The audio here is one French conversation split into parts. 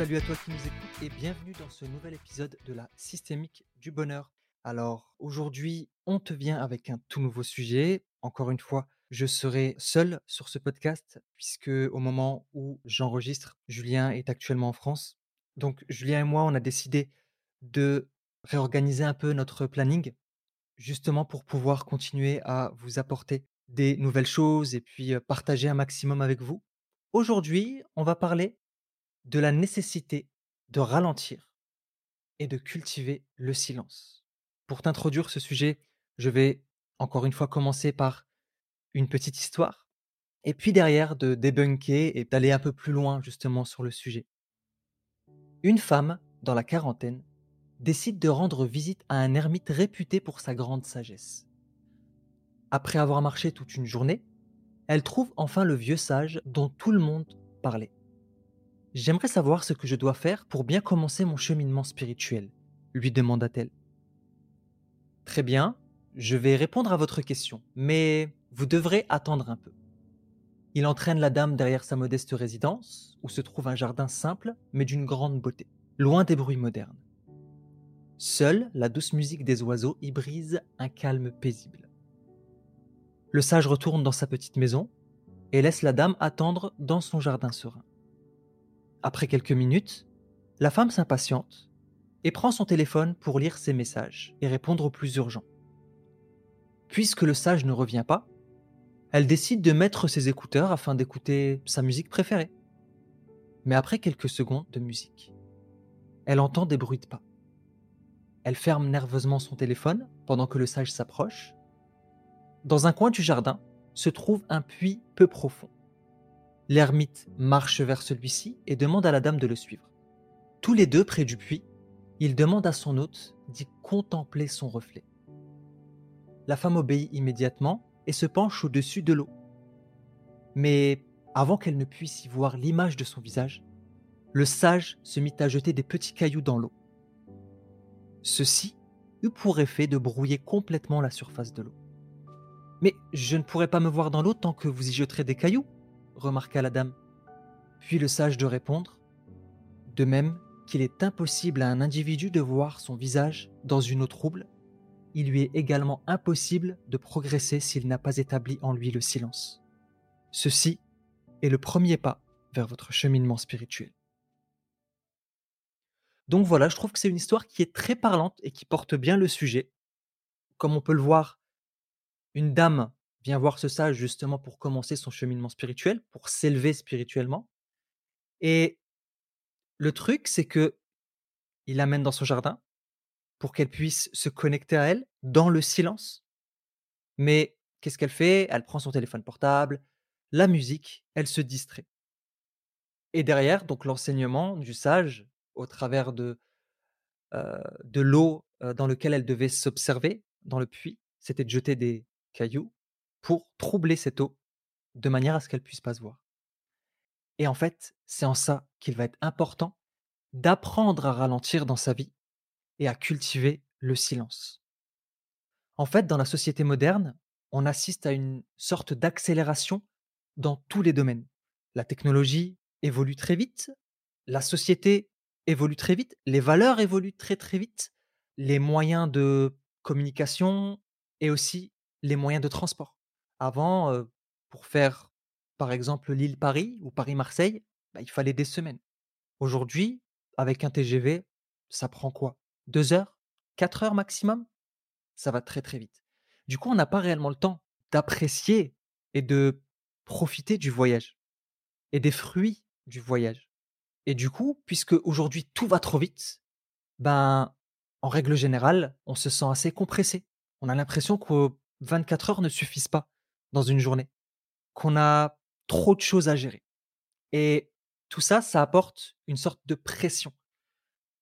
salut à toi qui nous écoutes et bienvenue dans ce nouvel épisode de la systémique du bonheur. Alors aujourd'hui, on te vient avec un tout nouveau sujet. Encore une fois, je serai seul sur ce podcast puisque au moment où j'enregistre, Julien est actuellement en France. Donc Julien et moi, on a décidé de réorganiser un peu notre planning justement pour pouvoir continuer à vous apporter des nouvelles choses et puis euh, partager un maximum avec vous. Aujourd'hui, on va parler de la nécessité de ralentir et de cultiver le silence. Pour t'introduire ce sujet, je vais encore une fois commencer par une petite histoire, et puis derrière de débunker et d'aller un peu plus loin justement sur le sujet. Une femme, dans la quarantaine, décide de rendre visite à un ermite réputé pour sa grande sagesse. Après avoir marché toute une journée, elle trouve enfin le vieux sage dont tout le monde parlait. J'aimerais savoir ce que je dois faire pour bien commencer mon cheminement spirituel, lui demanda-t-elle. Très bien, je vais répondre à votre question, mais vous devrez attendre un peu. Il entraîne la dame derrière sa modeste résidence, où se trouve un jardin simple, mais d'une grande beauté, loin des bruits modernes. Seule la douce musique des oiseaux y brise un calme paisible. Le sage retourne dans sa petite maison et laisse la dame attendre dans son jardin serein. Après quelques minutes, la femme s'impatiente et prend son téléphone pour lire ses messages et répondre aux plus urgents. Puisque le sage ne revient pas, elle décide de mettre ses écouteurs afin d'écouter sa musique préférée. Mais après quelques secondes de musique, elle entend des bruits de pas. Elle ferme nerveusement son téléphone pendant que le sage s'approche. Dans un coin du jardin se trouve un puits peu profond. L'ermite marche vers celui-ci et demande à la dame de le suivre. Tous les deux près du puits, il demande à son hôte d'y contempler son reflet. La femme obéit immédiatement et se penche au-dessus de l'eau. Mais avant qu'elle ne puisse y voir l'image de son visage, le sage se mit à jeter des petits cailloux dans l'eau. Ceci eut pour effet de brouiller complètement la surface de l'eau. Mais je ne pourrai pas me voir dans l'eau tant que vous y jeterez des cailloux, remarqua la dame. Puis le sage de répondre De même qu'il est impossible à un individu de voir son visage dans une eau trouble, il lui est également impossible de progresser s'il n'a pas établi en lui le silence. Ceci est le premier pas vers votre cheminement spirituel. Donc voilà, je trouve que c'est une histoire qui est très parlante et qui porte bien le sujet. Comme on peut le voir, une dame vient voir ce sage justement pour commencer son cheminement spirituel, pour s'élever spirituellement. Et le truc, c'est que il l'amène dans son jardin pour qu'elle puisse se connecter à elle dans le silence. Mais qu'est-ce qu'elle fait? Elle prend son téléphone portable, la musique, elle se distrait. Et derrière, donc l'enseignement du sage au travers de, de l'eau dans laquelle elle devait s'observer dans le puits, c'était de jeter des cailloux pour troubler cette eau de manière à ce qu'elle puisse pas se voir. Et en fait, c'est en ça qu'il va être important d'apprendre à ralentir dans sa vie et à cultiver le silence. En fait, dans la société moderne, on assiste à une sorte d'accélération dans tous les domaines. La technologie évolue très vite, la société évolue très vite, les valeurs évoluent très très vite, les moyens de communication et aussi les moyens de transport. Avant, pour faire, par exemple, Lille-Paris ou Paris-Marseille, bah, il fallait des semaines. Aujourd'hui, avec un TGV, ça prend quoi? Deux heures? Quatre heures maximum? Ça va très très vite. Du coup, on n'a pas réellement le temps d'apprécier et de profiter du voyage et des fruits du voyage. Et du coup, puisque aujourd'hui tout va trop vite, ben, en règle générale, on se sent assez compressé. On a l'impression que 24 heures ne suffisent pas dans une journée, qu'on a trop de choses à gérer. Et tout ça, ça apporte une sorte de pression.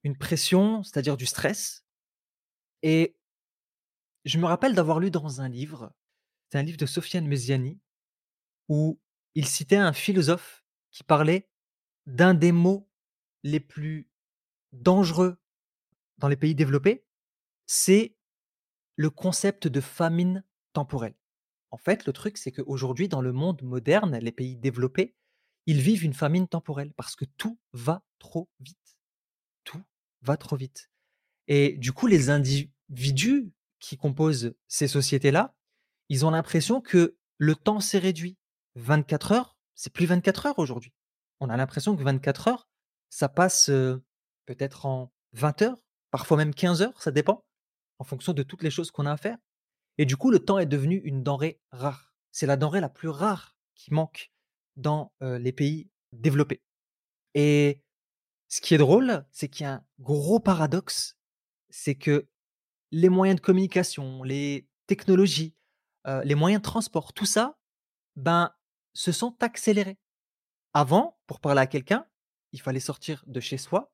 Une pression, c'est-à-dire du stress. Et je me rappelle d'avoir lu dans un livre, c'est un livre de Sofiane Mesiani, où il citait un philosophe qui parlait d'un des mots les plus dangereux dans les pays développés, c'est le concept de famine temporelle. En fait, le truc, c'est qu'aujourd'hui, dans le monde moderne, les pays développés, ils vivent une famine temporelle parce que tout va trop vite. Tout va trop vite. Et du coup, les individus qui composent ces sociétés-là, ils ont l'impression que le temps s'est réduit. 24 heures, c'est plus 24 heures aujourd'hui. On a l'impression que 24 heures, ça passe euh, peut-être en 20 heures, parfois même 15 heures, ça dépend, en fonction de toutes les choses qu'on a à faire. Et du coup, le temps est devenu une denrée rare. C'est la denrée la plus rare qui manque dans les pays développés. Et ce qui est drôle, c'est qu'il y a un gros paradoxe, c'est que les moyens de communication, les technologies, les moyens de transport, tout ça, ben, se sont accélérés. Avant, pour parler à quelqu'un, il fallait sortir de chez soi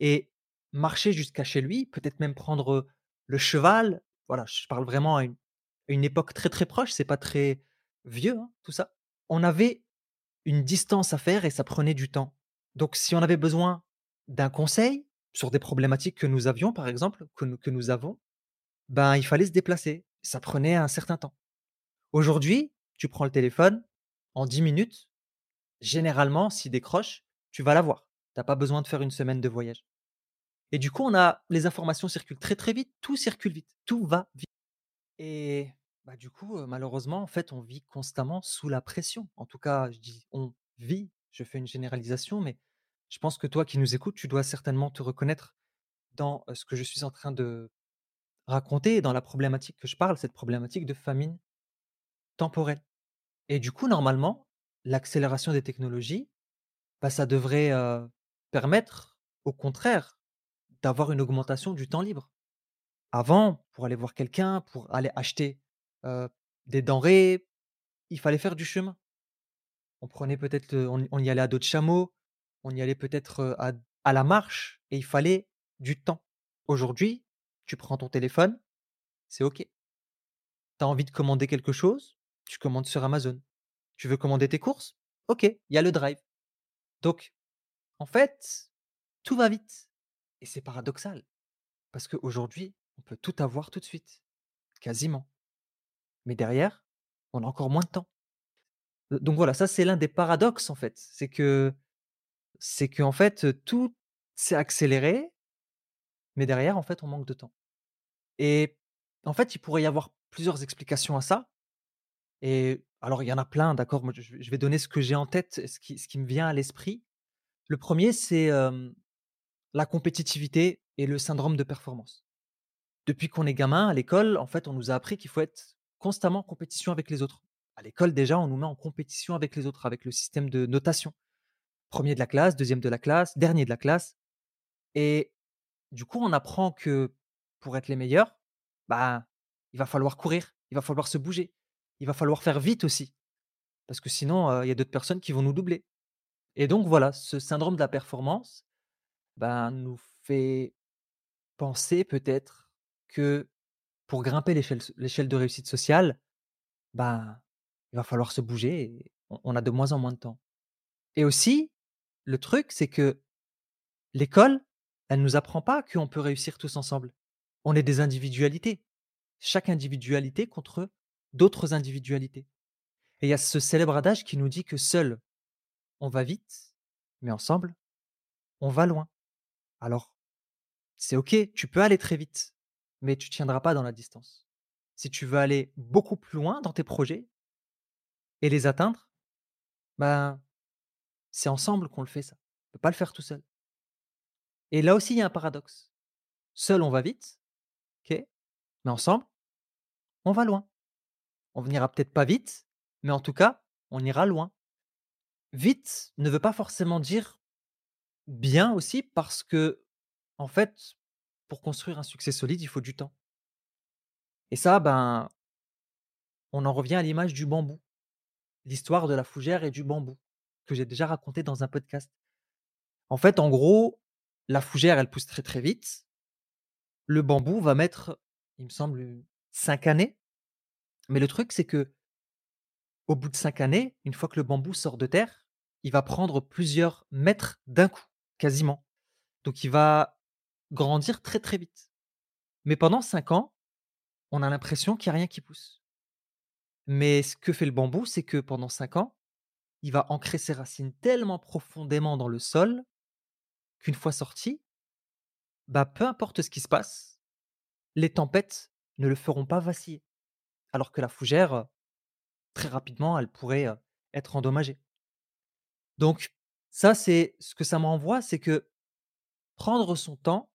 et marcher jusqu'à chez lui, peut-être même prendre le cheval. Voilà, je parle vraiment à une, époque très très proche, c'est pas très vieux, hein, tout ça. On avait une distance à faire et ça prenait du temps. Donc, si on avait besoin d'un conseil sur des problématiques que nous avions, par exemple, que nous, que nous avons, ben, il fallait se déplacer. Ça prenait un certain temps. Aujourd'hui, tu prends le téléphone, en 10 minutes, généralement, s'il décroche, tu vas l'avoir. Tu n'as pas besoin de faire une semaine de voyage. Et du coup, on a les informations circulent très très vite, tout circule vite, tout va vite. Et bah, du coup, malheureusement, en fait, on vit constamment sous la pression. En tout cas, je dis on vit, je fais une généralisation, mais je pense que toi qui nous écoutes, tu dois certainement te reconnaître dans ce que je suis en train de raconter, dans la problématique que je parle, cette problématique de famine temporelle. Et du coup, normalement, l'accélération des technologies, bah, ça devrait permettre, au contraire, d'avoir une augmentation du temps libre. Avant, pour aller voir quelqu'un, pour aller acheter des denrées, il fallait faire du chemin. On prenait peut-être, on, y allait à dos de chameau, on y allait peut-être à, à la marche, et il fallait du temps. Aujourd'hui, tu prends ton téléphone, c'est OK. Tu as envie de commander quelque chose, tu commandes sur Amazon. Tu veux commander tes courses OK, il y a le drive. Donc, en fait, tout va vite. Et c'est paradoxal. Parce qu'aujourd'hui, on peut tout avoir tout de suite. Quasiment. Mais derrière, on a encore moins de temps. Donc voilà, ça c'est l'un des paradoxes en fait. C'est que en fait tout s'est accéléré, mais derrière en fait on manque de temps. Et en fait, il pourrait y avoir plusieurs explications à ça. Et alors, il y en a plein, d'accord je vais donner ce que j'ai en tête, ce qui me vient à l'esprit. Le premier, c'est la compétitivité et le syndrome de performance. Depuis qu'on est gamin, à l'école, en fait, on nous a appris qu'il faut être constamment en compétition avec les autres. À l'école, déjà, on nous met en compétition avec les autres, avec le système de notation. Premier de la classe, deuxième de la classe, dernier de la classe. Et du coup, on apprend que pour être les meilleurs, bah, il va falloir courir, il va falloir se bouger, il va falloir faire vite aussi. Parce que sinon, il y a d'autres personnes qui vont nous doubler. Et donc voilà, ce syndrome de la performance ben, nous fait penser peut-être que pour grimper l'échelle de réussite sociale, ben, il va falloir se bouger et on a de moins en moins de temps. Et aussi, le truc, c'est que l'école, elle ne nous apprend pas qu'on peut réussir tous ensemble. On est des individualités. Chaque individualité contre d'autres individualités. Et il y a ce célèbre adage qui nous dit que seul, on va vite, mais ensemble, on va loin. Alors, c'est OK, tu peux aller très vite, mais tu ne tiendras pas dans la distance. Si tu veux aller beaucoup plus loin dans tes projets et les atteindre, ben, c'est ensemble qu'on le fait ça. On ne peut pas le faire tout seul. Et là aussi, il y a un paradoxe. Seul, on va vite, OK, mais ensemble, on va loin. On n'ira peut-être pas vite, mais en tout cas, on ira loin. Vite ne veut pas forcément dire bien aussi parce que, en fait, construire un succès solide, il faut du temps. Et ça, ben, on en revient à l'image du bambou, l'histoire de la fougère et du bambou, que j'ai déjà raconté dans un podcast. En fait, en gros, la fougère, elle pousse très très vite. Le bambou va mettre, il me semble, cinq années mais le truc, c'est que au bout de cinq années, une fois que le bambou sort de terre, il va prendre plusieurs mètres d'un coup, quasiment. Donc il va grandir très très vite. Mais pendant cinq ans, on a l'impression qu'il n'y a rien qui pousse. Mais ce que fait le bambou, c'est que pendant cinq ans, il va ancrer ses racines tellement profondément dans le sol qu'une fois sorti, bah, peu importe ce qui se passe, les tempêtes ne le feront pas vaciller. Alors que la fougère, très rapidement, elle pourrait, heu, être endommagée. Donc ça, c'est ce que ça m'envoie, c'est que prendre son temps,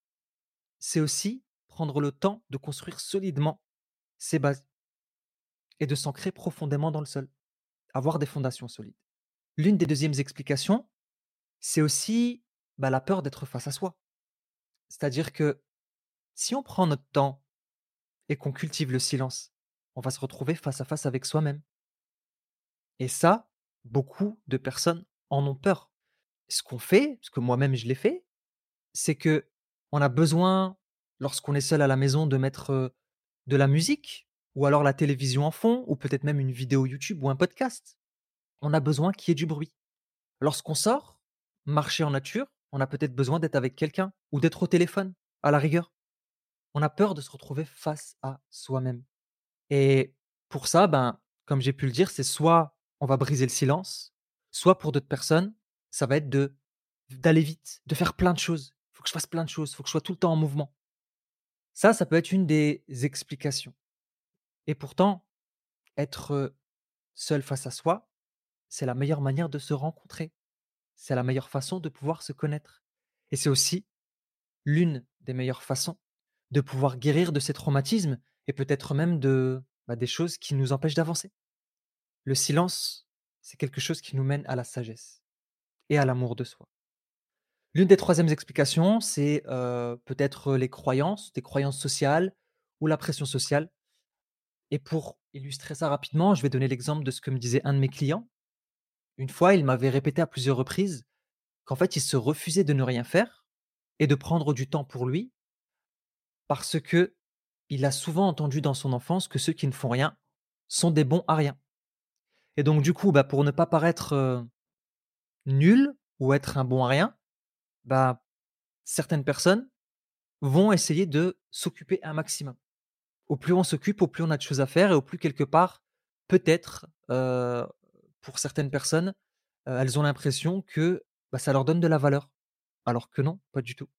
c'est aussi prendre le temps de construire solidement ses bases et de s'ancrer profondément dans le sol, avoir des fondations solides. L'une des deuxièmes explications, c'est aussi, bah, la peur d'être face à soi. C'est-à-dire que si on prend notre temps et qu'on cultive le silence, on va se retrouver face à face avec soi-même. Et ça, beaucoup de personnes en ont peur. Ce qu'on fait, parce que moi-même je l'ai fait, c'est que on a besoin, lorsqu'on est seul à la maison, de mettre de la musique, ou alors la télévision en fond, ou peut-être même une vidéo YouTube ou un podcast. On a besoin qu'il y ait du bruit. Lorsqu'on sort, marcher en nature, on a peut-être besoin d'être avec quelqu'un ou d'être au téléphone, à la rigueur. On a peur de se retrouver face à soi-même. Et pour ça, ben, comme j'ai pu le dire, c'est soit on va briser le silence, soit pour d'autres personnes, ça va être de d'aller vite, de faire plein de choses. Faut que je fasse plein de choses, faut que je sois tout le temps en mouvement. Ça, ça peut être une des explications. Et pourtant, être seul face à soi, c'est la meilleure manière de se rencontrer. C'est la meilleure façon de pouvoir se connaître. Et c'est aussi l'une des meilleures façons de pouvoir guérir de ces traumatismes et peut-être même de bah, des choses qui nous empêchent d'avancer. Le silence, c'est quelque chose qui nous mène à la sagesse et à l'amour de soi. L'une des troisièmes explications, c'est peut-être les croyances, des croyances sociales ou la pression sociale. Et pour illustrer ça rapidement, je vais donner l'exemple de ce que me disait un de mes clients. Une fois, il m'avait répété à plusieurs reprises qu'en fait, il se refusait de ne rien faire et de prendre du temps pour lui parce que il a souvent entendu dans son enfance que ceux qui ne font rien sont des bons à rien. Et donc du coup, bah, pour ne pas paraître nul ou être un bon à rien, bah, certaines personnes vont essayer de s'occuper un maximum. Au plus on s'occupe, au plus on a de choses à faire et au plus quelque part, peut-être, pour certaines personnes, elles ont l'impression que bah, ça leur donne de la valeur. Alors que non, pas du tout.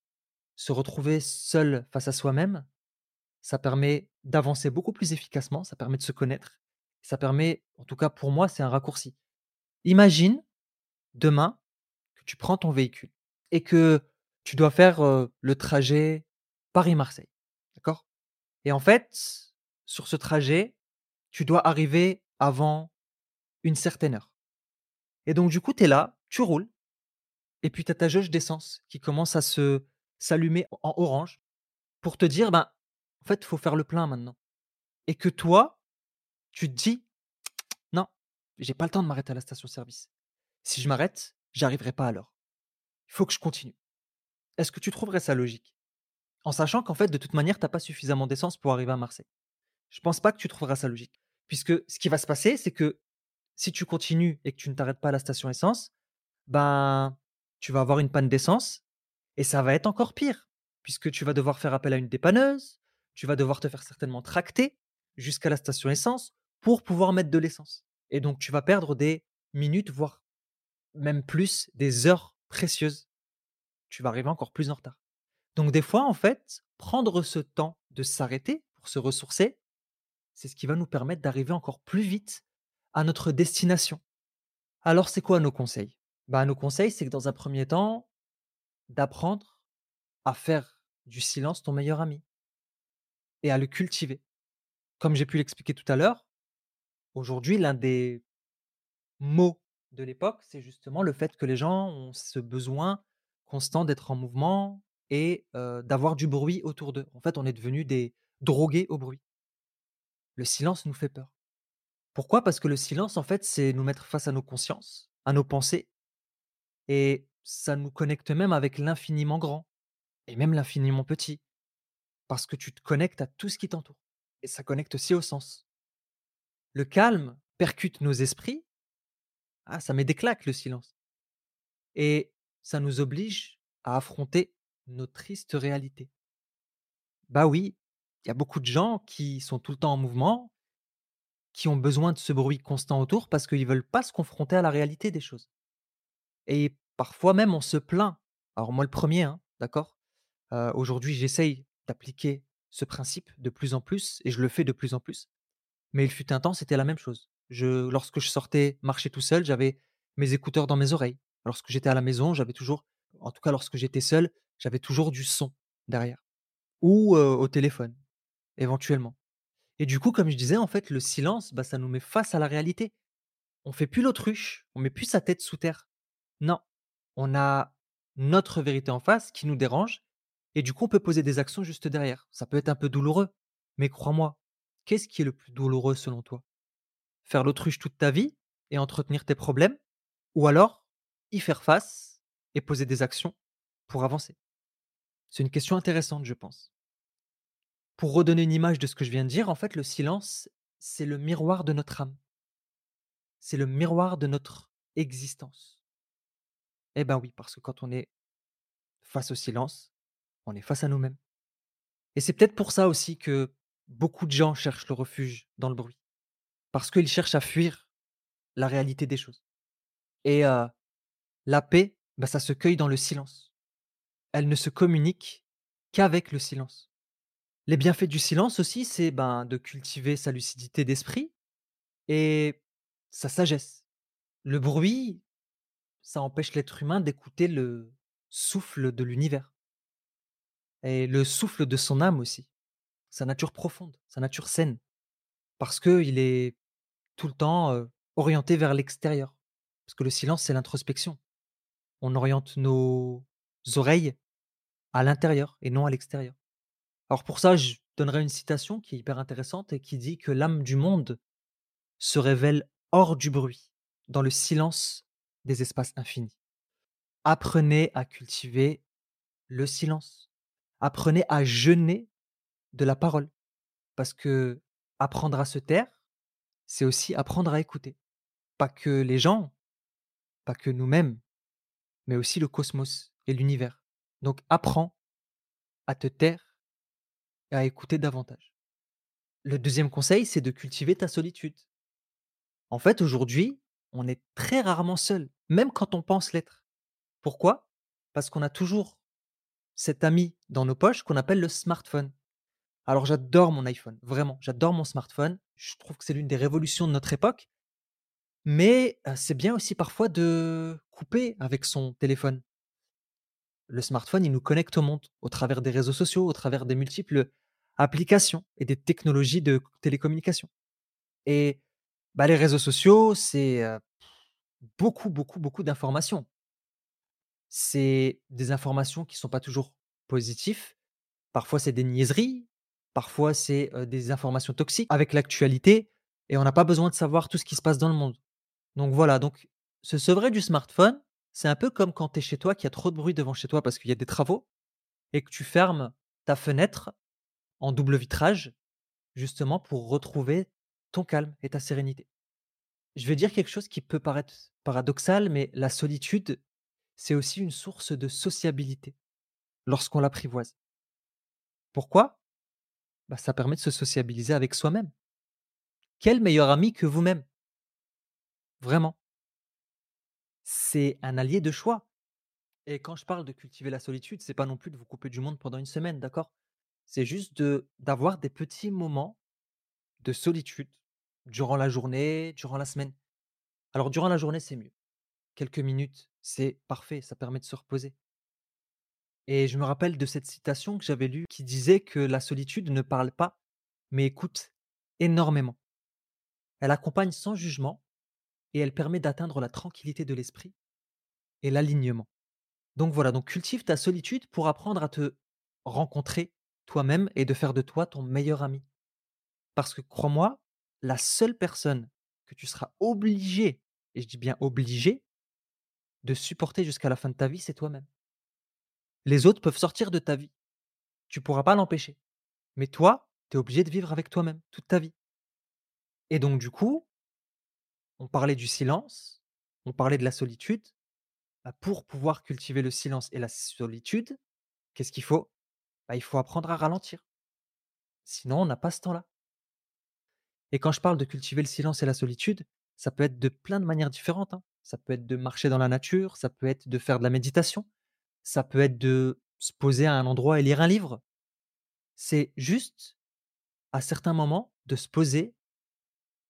Se retrouver seul face à soi-même, ça permet d'avancer beaucoup plus efficacement, ça permet de se connaître, ça permet, en tout cas pour moi, c'est un raccourci. Imagine demain que tu prends ton véhicule et que tu dois faire le trajet Paris-Marseille. D'accord? Et en fait, sur ce trajet, tu dois arriver avant une certaine heure. Et donc, du coup, tu es là, tu roules, et puis tu as ta jauge d'essence qui commence à se s'allumer en orange pour te dire, ben, en fait, il faut faire le plein maintenant. Et que toi, tu te dis, non, j'ai pas le temps de m'arrêter à la station-service. Si je m'arrête, j'arriverai pas à l'heure. Il faut que je continue. Est-ce que tu trouverais ça logique? En sachant qu'en fait, de toute manière, tu n'as pas suffisamment d'essence pour arriver à Marseille. Je pense pas que tu trouveras ça logique. Puisque ce qui va se passer, c'est que si tu continues et que tu ne t'arrêtes pas à la station essence, ben, tu vas avoir une panne d'essence et ça va être encore pire, puisque tu vas devoir faire appel à une dépanneuse, tu vas devoir te faire certainement tracter jusqu'à la station essence pour pouvoir mettre de l'essence. Et donc, tu vas perdre des minutes, voire même plus, des heures précieuses. Tu vas arriver encore plus en retard. Donc, des fois, en fait, prendre ce temps de s'arrêter pour se ressourcer, c'est ce qui va nous permettre d'arriver encore plus vite à notre destination. Alors, c'est quoi nos conseils? Bah, Nos conseils, c'est que dans un premier temps, d'apprendre à faire du silence ton meilleur ami et à le cultiver. Comme j'ai pu l'expliquer tout à l'heure, aujourd'hui, l'un des mots de l'époque, c'est justement le fait que les gens ont ce besoin constant d'être en mouvement et d'avoir du bruit autour d'eux. En fait, on est devenu des drogués au bruit. Le silence nous fait peur. Pourquoi? Parce que le silence, en fait, c'est nous mettre face à nos consciences, à nos pensées, et ça nous connecte même avec l'infiniment grand, et même l'infiniment petit, parce que tu te connectes à tout ce qui t'entoure, et ça connecte aussi au sens. Le calme percute nos esprits, ah, ça met des claques le silence, et ça nous oblige à affronter nos tristes réalités. Bah oui, il y a beaucoup de gens qui sont tout le temps en mouvement, qui ont besoin de ce bruit constant autour parce qu'ils veulent pas se confronter à la réalité des choses. Et parfois même, on se plaint. Alors moi le premier, hein, d'accord? Heu, aujourd'hui, j'essaye d'appliquer ce principe de plus en plus et je le fais de plus en plus. Mais il fut un temps, c'était la même chose. Lorsque je sortais marcher tout seul, j'avais mes écouteurs dans mes oreilles. Lorsque j'étais à la maison, j'avais toujours en tout cas lorsque j'étais seul, j'avais toujours du son derrière ou, au téléphone, éventuellement. Et du coup, comme je disais, en fait, le silence, bah, ça nous met face à la réalité. On fait plus l'autruche, on met plus sa tête sous terre. Non, on a notre vérité en face qui nous dérange et du coup, on peut poser des actions juste derrière. Ça peut être un peu douloureux, mais crois-moi, qu'est-ce qui est le plus douloureux selon toi? Faire l'autruche toute ta vie et entretenir tes problèmes ou alors y faire face et poser des actions pour avancer? C'est une question intéressante, je pense. Pour redonner une image de ce que je viens de dire, en fait, le silence, c'est le miroir de notre âme. C'est le miroir de notre existence. Eh ben oui, parce que quand on est face au silence, on est face à nous-mêmes. Et c'est peut-être pour ça aussi que beaucoup de gens cherchent le refuge dans le bruit. Parce qu'ils cherchent à fuir la réalité des choses. Et la paix, bah, ça se cueille dans le silence. Elle ne se communique qu'avec le silence. Les bienfaits du silence aussi, c'est, ben, de cultiver sa lucidité d'esprit et sa sagesse. Le bruit, ça empêche l'être humain d'écouter le souffle de l'univers et le souffle de son âme aussi, sa nature profonde, sa nature saine, parce qu'il est tout le temps, orienté vers l'extérieur. Parce que le silence, c'est l'introspection. On oriente nos oreilles à l'intérieur et non à l'extérieur. Alors pour ça, je donnerai une citation qui est hyper intéressante et qui dit que l'âme du monde se révèle hors du bruit, dans le silence des espaces infinis. Apprenez à cultiver le silence. Apprenez à jeûner de la parole. Parce que apprendre à se taire, c'est aussi apprendre à écouter. Pas que les gens, pas que nous-mêmes, mais aussi le cosmos et l'univers. Donc apprends à te taire et à écouter davantage. Le deuxième conseil, c'est de cultiver ta solitude. En fait, aujourd'hui, on est très rarement seul, même quand on pense l'être. Pourquoi? Parce qu'on a toujours cet ami dans nos poches qu'on appelle le smartphone. Alors j'adore mon iPhone, vraiment, j'adore mon smartphone. Je trouve que c'est l'une des révolutions de notre époque. Mais c'est bien aussi parfois de couper avec son téléphone. Le smartphone, il nous connecte au monde au travers des réseaux sociaux, au travers des multiples applications et des technologies de télécommunication. Et bah, les réseaux sociaux, c'est, beaucoup, beaucoup, beaucoup d'informations. C'est des informations qui sont pas toujours positifs. Parfois, c'est des niaiseries, parfois, c'est, des informations toxiques avec l'actualité et on n'a pas besoin de savoir tout ce qui se passe dans le monde. Donc voilà, donc se sevrer du smartphone, c'est un peu comme quand tu es chez toi, qu'il y a trop de bruit devant chez toi parce qu'il y a des travaux et que tu fermes ta fenêtre en double vitrage, justement pour retrouver ton calme et ta sérénité. Je vais dire quelque chose qui peut paraître paradoxal, mais la solitude, c'est aussi une source de sociabilité lorsqu'on l'apprivoise. Pourquoi? Bah, Ça permet de se sociabiliser avec soi-même. Quel meilleur ami que vous-même? Vraiment. C'est un allié de choix. Et quand je parle de cultiver la solitude, c'est pas non plus de vous couper du monde pendant une semaine, d'accord? C'est juste de d'avoir des petits moments de solitude durant la journée, durant la semaine. Alors durant la journée, c'est mieux. Quelques minutes, c'est parfait, ça permet de se reposer. Et je me rappelle de cette citation que j'avais lue qui disait que la solitude ne parle pas, mais écoute énormément. Elle accompagne sans jugement et elle permet d'atteindre la tranquillité de l'esprit et l'alignement. Donc voilà, donc cultive ta solitude pour apprendre à te rencontrer toi-même et de faire de toi ton meilleur ami. Parce que crois-moi, la seule personne que tu seras obligé, et je dis bien obligé, de supporter jusqu'à la fin de ta vie, c'est toi-même. Les autres peuvent sortir de ta vie. Tu pourras pas l'empêcher. Mais toi, tu es obligé de vivre avec toi-même toute ta vie. Et donc du coup, on parlait du silence, on parlait de la solitude. Bah, pour pouvoir cultiver le silence et la solitude, qu'est-ce qu'il faut? Bah, Il faut apprendre à ralentir. Sinon, on n'a pas ce temps-là. Et quand je parle de cultiver le silence et la solitude, ça peut être de plein de manières différentes, hein. Ça peut être de marcher dans la nature, ça peut être de faire de la méditation, ça peut être de se poser à un endroit et lire un livre. C'est juste, à certains moments, de se poser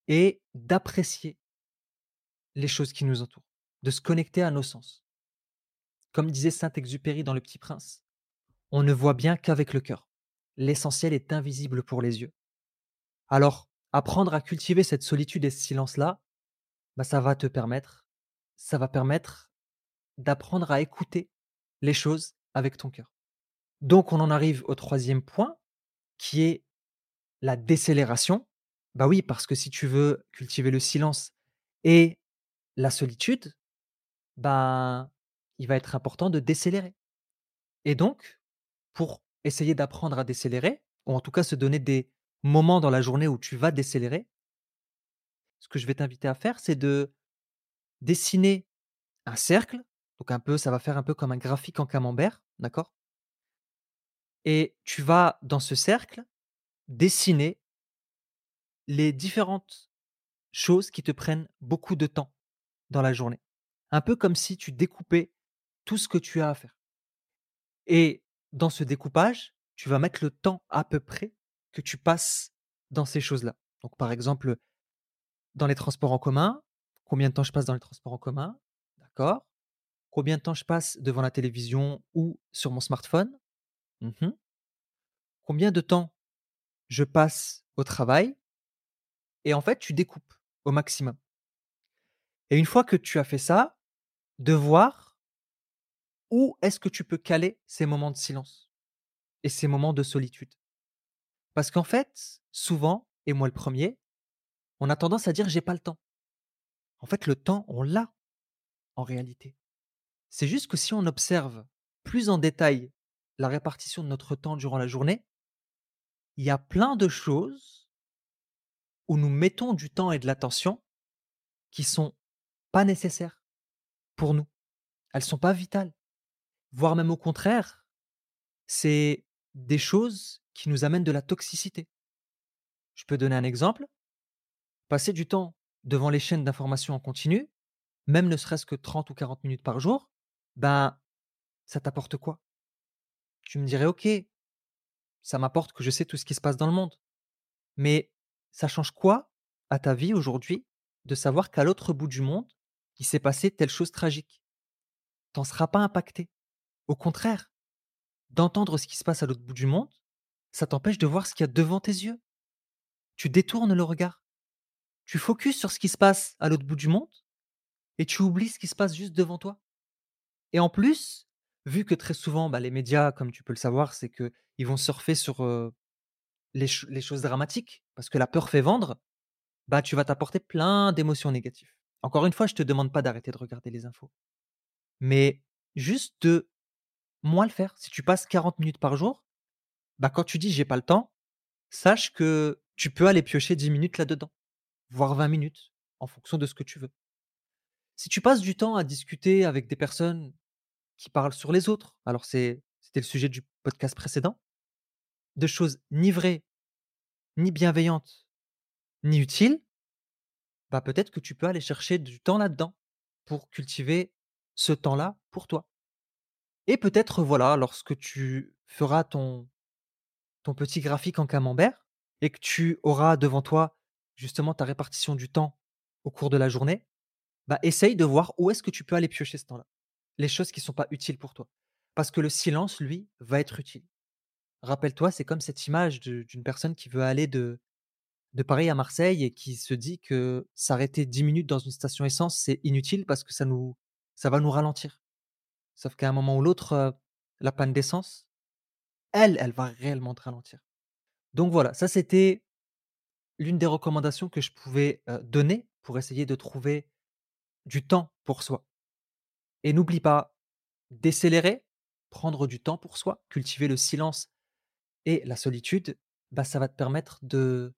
et d'apprécier les choses qui nous entourent, de se connecter à nos sens. Comme disait Saint-Exupéry dans Le Petit Prince, on ne voit bien qu'avec le cœur. L'essentiel est invisible pour les yeux. Alors, apprendre à cultiver cette solitude et ce silence-là, bah, ça va te permettre, ça va permettre d'apprendre à écouter les choses avec ton cœur. Donc, on en arrive au troisième point, qui est la décélération. Bah oui, parce que si tu veux cultiver le silence et la solitude, bah, il va être important de décélérer. Et donc, pour essayer d'apprendre à décélérer, ou en tout cas se donner des moments dans la journée où tu vas décélérer, ce que je vais t'inviter à faire, c'est de dessiner un cercle. Donc peu, ça va faire un peu comme un graphique en camembert, d'accord? Et tu vas, dans ce cercle, dessiner les différentes choses qui te prennent beaucoup de temps dans la journée. Un peu comme si tu découpais tout ce que tu as à faire. Et dans ce découpage, tu vas mettre le temps à peu près que tu passes dans ces choses-là. Donc par exemple, dans les transports en commun, combien de temps je passe dans les transports en commun, d'accord? Combien de temps je passe devant la télévision ou sur mon smartphone? Mmh Combien de temps je passe au travail? Et en fait, tu découpes au maximum. Et une fois que tu as fait ça, de voir où est-ce que tu peux caler ces moments de silence et ces moments de solitude. Parce qu'en fait, souvent, et moi le premier, on a tendance à dire j'ai pas le temps. En fait, le temps, on l'a en réalité. C'est juste que si on observe plus en détail la répartition de notre temps durant la journée, il y a plein de choses où nous mettons du temps et de l'attention qui sont pas nécessaires pour nous. Elles sont pas vitales. Voire même au contraire, c'est des choses qui nous amènent de la toxicité. Je peux donner un exemple. Passer du temps devant les chaînes d'information en continu, même ne serait-ce que 30 ou 40 minutes par jour, ben, ça t'apporte quoi? Tu me dirais, OK, ça m'apporte que je sais tout ce qui se passe dans le monde. Mais ça change quoi à ta vie aujourd'hui de savoir qu'à l'autre bout du monde, il s'est passé telle chose tragique? T'en seras pas impacté. Au contraire, d'entendre ce qui se passe à l'autre bout du monde, ça t'empêche de voir ce qu'il y a devant tes yeux. Tu détournes le regard. Tu focuses sur ce qui se passe à l'autre bout du monde et tu oublies ce qui se passe juste devant toi. Et en plus, vu que très souvent, bah, les médias, comme tu peux le savoir, c'est qu'ils vont surfer sur les, les, choses dramatiques, parce que la peur fait vendre, bah, tu vas t'apporter plein d'émotions négatives. Encore une fois, je ne te demande pas d'arrêter de regarder les infos, mais juste de moins le faire. Si tu passes 40 minutes par jour, bah, quand tu dis j'ai pas le temps, sache que tu peux aller piocher 10 minutes là-dedans, voire 20 minutes, en fonction de ce que tu veux. Si tu passes du temps à discuter avec des personnes qui parlent sur les autres, alors c'était le sujet du podcast précédent, de choses ni vraies, ni bienveillantes, ni utiles, bah peut-être que tu peux aller chercher du temps là-dedans pour cultiver ce temps-là pour toi. Et peut-être, voilà, lorsque tu feras ton petit graphique en camembert et que tu auras devant toi justement ta répartition du temps au cours de la journée, bah essaye de voir où est-ce que tu peux aller piocher ce temps-là. Les choses qui ne sont pas utiles pour toi. Parce que le silence, lui, va être utile. Rappelle-toi, c'est comme cette image d'une personne qui veut aller de, de Paris à Marseille et qui se dit que s'arrêter 10 minutes dans une station essence, c'est inutile parce que ça, nous, ça va nous ralentir. Sauf qu'à un moment ou l'autre, la panne d'essence, elle, elle va réellement te ralentir. Donc voilà, ça c'était l'une des recommandations que je pouvais donner pour essayer de trouver du temps pour soi. Et n'oublie pas, décélérer, prendre du temps pour soi, cultiver le silence et la solitude, bah, ça va te permettre de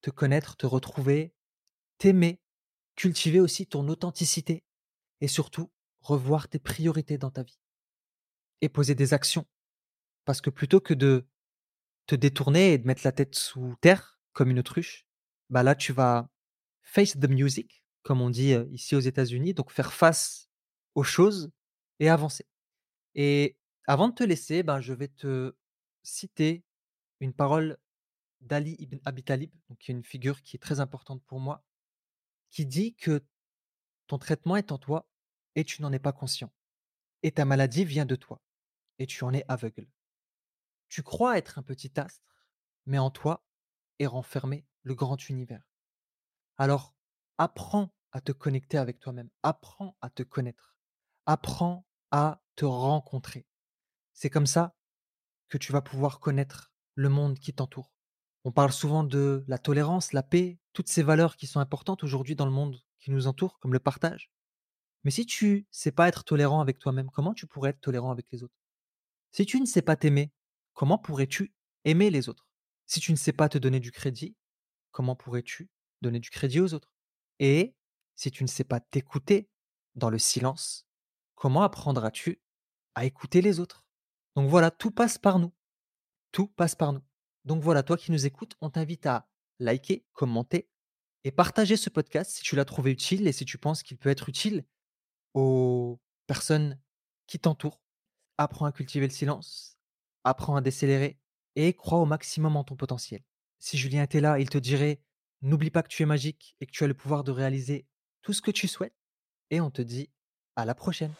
te connaître, te retrouver, t'aimer, cultiver aussi ton authenticité et surtout revoir tes priorités dans ta vie et poser des actions. Parce que plutôt que de te détourner et de mettre la tête sous terre comme une autruche, bah, là, tu vas face the music, comme on dit, ici aux États-Unis, donc faire face aux choses et avancer. Et avant de te laisser, ben, je vais te citer une parole d'Ali ibn Abi Talib, qui est une figure qui est très importante pour moi, qui dit que ton traitement est en toi et tu n'en es pas conscient. Et ta maladie vient de toi et tu en es aveugle. Tu crois être un petit astre, mais en toi est renfermé le grand univers. Alors, apprends à te connecter avec toi-même, apprends à te connaître, apprends à te rencontrer. C'est comme ça que tu vas pouvoir connaître le monde qui t'entoure. On parle souvent de la tolérance, la paix, toutes ces valeurs qui sont importantes aujourd'hui dans le monde qui nous entoure, comme le partage. Mais si tu sais pas être tolérant avec toi-même, comment tu pourrais être tolérant avec les autres? Si tu ne sais pas t'aimer, comment pourrais-tu aimer les autres? Si tu ne sais pas te donner du crédit, comment pourrais-tu donner du crédit aux autres? Et si tu ne sais pas t'écouter dans le silence, comment apprendras-tu à écouter les autres? Donc voilà, tout passe par nous. Tout passe par nous. Donc voilà, toi qui nous écoutes, on t'invite à liker, commenter et partager ce podcast si tu l'as trouvé utile et si tu penses qu'il peut être utile aux personnes qui t'entourent. Apprends à cultiver le silence, apprends à décélérer et crois au maximum en ton potentiel. Si Julien était là, il te dirait n'oublie pas que tu es magique et que tu as le pouvoir de réaliser tout ce que tu souhaites. Et on te dit à la prochaine.